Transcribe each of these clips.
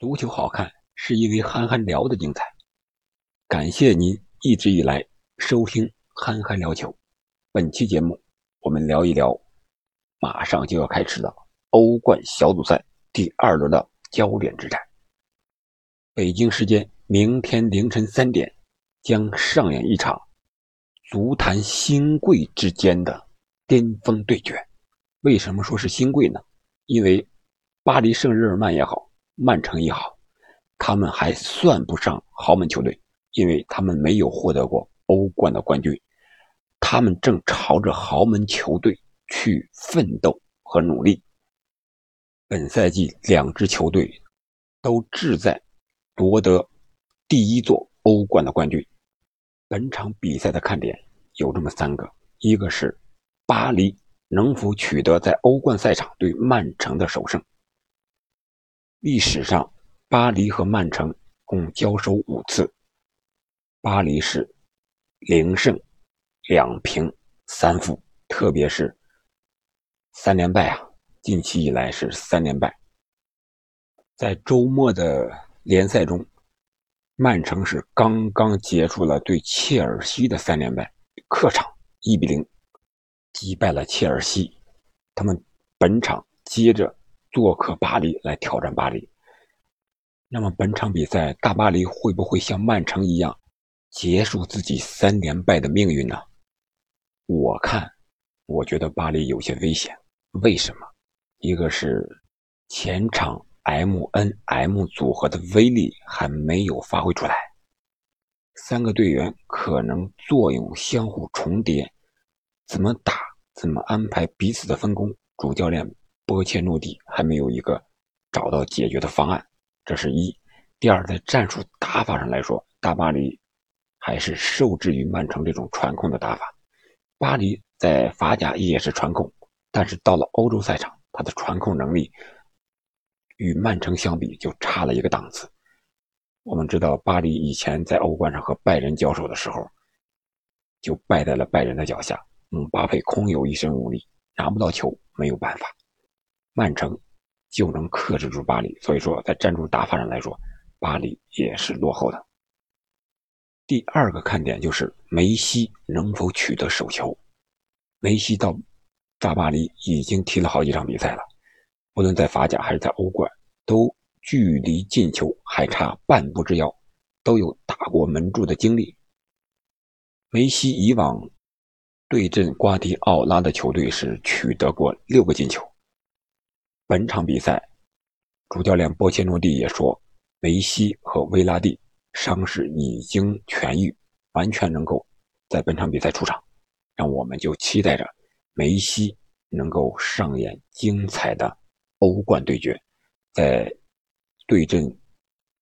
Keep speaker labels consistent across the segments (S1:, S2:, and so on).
S1: 足球好看，是因为憨憨聊的精彩。感谢您一直以来收听憨憨聊球。本期节目，我们聊一聊马上就要开始的欧冠小组赛第二轮的焦点之战。北京时间明天凌晨三点，将上演一场足坛新贵之间的巅峰对决。为什么说是新贵呢？因为巴黎圣日耳曼也好。曼城也好，他们还算不上豪门球队，因为他们没有获得过欧冠的冠军。他们正朝着豪门球队去奋斗和努力。本赛季两支球队都志在夺得第一座欧冠的冠军。本场比赛的看点有这么三个：一个是巴黎能否取得在欧冠赛场对曼城的首胜。历史上，巴黎和曼城共交手五次，巴黎是零胜两平三负，特别是三连败啊！近期以来是三连败。在周末的联赛中，曼城是刚刚结束了对切尔西的三连败，客场一比零击败了切尔西，他们本场接着。做客巴黎来挑战巴黎，那么本场比赛大巴黎会不会像曼城一样结束自己三连败的命运呢？我看，我觉得巴黎有些危险。为什么？一个是前场 M N M 组合的威力还没有发挥出来，三个队员可能作用相互重叠，怎么打，怎么安排彼此的分工，主教练。波切诺蒂还没有一个找到解决的方案，这是一。第二，在战术打法上来说，大巴黎还是受制于曼城这种传控的打法。巴黎在法甲也是传控，但是到了欧洲赛场，他的传控能力与曼城相比就差了一个档次。我们知道，巴黎以前在欧冠上和拜仁交手的时候，就败在了拜仁的脚下。姆巴佩空有一身武力，拿不到球，没有办法。曼城就能克制住巴黎，所以说在战术打法上来说，巴黎也是落后的。第二个看点就是梅西能否取得首球。梅西到大巴黎已经踢了好几场比赛了，无论在法甲还是在欧冠，都距离进球还差半步之遥，都有打过门柱的经历。梅西以往对阵瓜迪奥拉的球队是取得过六个进球。本场比赛，主教练波切诺蒂也说，梅西和维拉蒂伤势已经痊愈，完全能够在本场比赛出场。让我们就期待着梅西能够上演精彩的欧冠对决，在对阵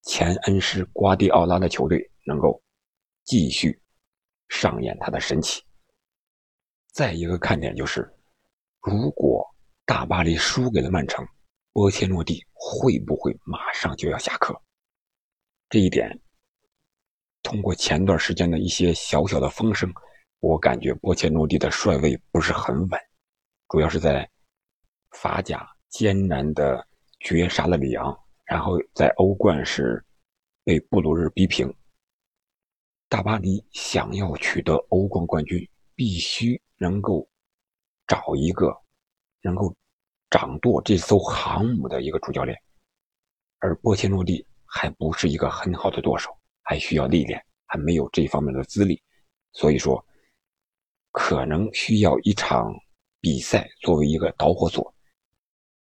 S1: 前恩师瓜迪奥拉的球队，能够继续上演他的神奇。再一个看点就是，如果。大巴黎输给了曼城，波切诺蒂会不会马上就要下课？这一点，通过前段时间的一些小小的风声，我感觉波切诺蒂的帅位不是很稳，主要是在法甲艰难的绝杀了里昂，然后在欧冠是被布鲁日逼平。大巴黎想要取得欧冠冠军，必须能够找一个。能够掌舵这艘航母的一个主教练，而波切诺蒂还不是一个很好的舵手，还需要历练，还没有这方面的资历，所以说可能需要一场比赛作为一个导火索。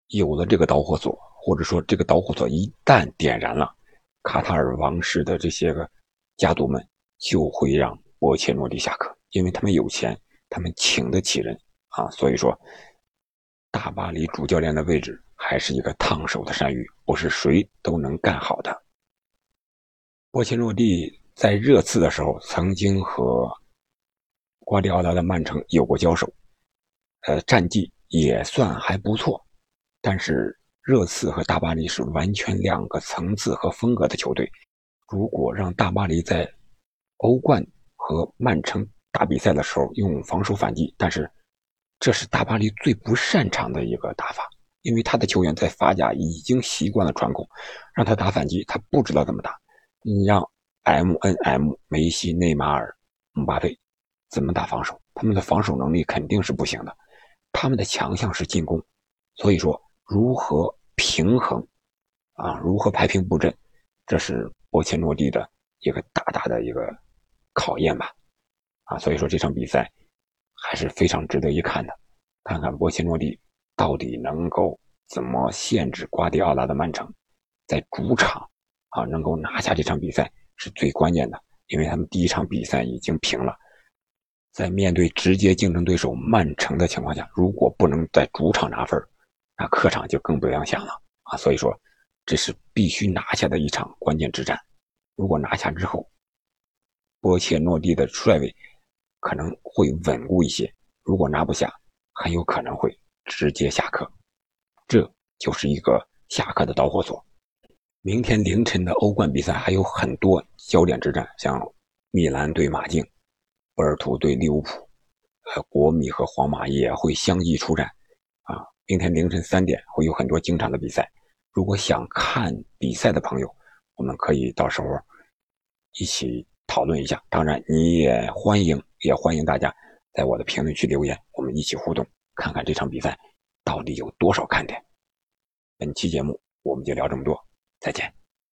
S1: 有了这个导火索，或者说这个导火索一旦点燃了，卡塔尔王室的这些个家族们就会让波切诺蒂下课，因为他们有钱，他们请得起人啊，所以说。大巴黎主教练的位置还是一个烫手的山芋，不是谁都能干好的。波切诺蒂在热刺的时候曾经和瓜迪奥拉的曼城有过交手，呃，战绩也算还不错。但是热刺和大巴黎是完全两个层次和风格的球队。如果让大巴黎在欧冠和曼城打比赛的时候用防守反击，但是。这是大巴黎最不擅长的一个打法，因为他的球员在法甲已经习惯了传控，让他打反击，他不知道怎么打。你让 M N M 梅西、内马尔、姆巴佩怎么打防守？他们的防守能力肯定是不行的。他们的强项是进攻，所以说如何平衡啊？如何排兵布阵？这是波切诺蒂的一个大大的一个考验吧？啊，所以说这场比赛还是非常值得一看的。看看波切诺蒂到底能够怎么限制瓜迪奥拉的曼城，在主场啊能够拿下这场比赛是最关键的，因为他们第一场比赛已经平了，在面对直接竞争对手曼城的情况下，如果不能在主场拿分，那客场就更不要想了啊！所以说，这是必须拿下的一场关键之战。如果拿下之后，波切诺蒂的帅位可能会稳固一些；如果拿不下，很有可能会直接下课，这就是一个下课的导火索。明天凌晨的欧冠比赛还有很多焦点之战，像米兰对马竞、波尔图对利物浦，呃，国米和皇马也会相继出战。啊，明天凌晨三点会有很多精彩的比赛。如果想看比赛的朋友，我们可以到时候一起讨论一下。当然，你也欢迎，也欢迎大家。在我的评论区留言，我们一起互动，看看这场比赛到底有多少看点。本期节目我们就聊这么多，再见。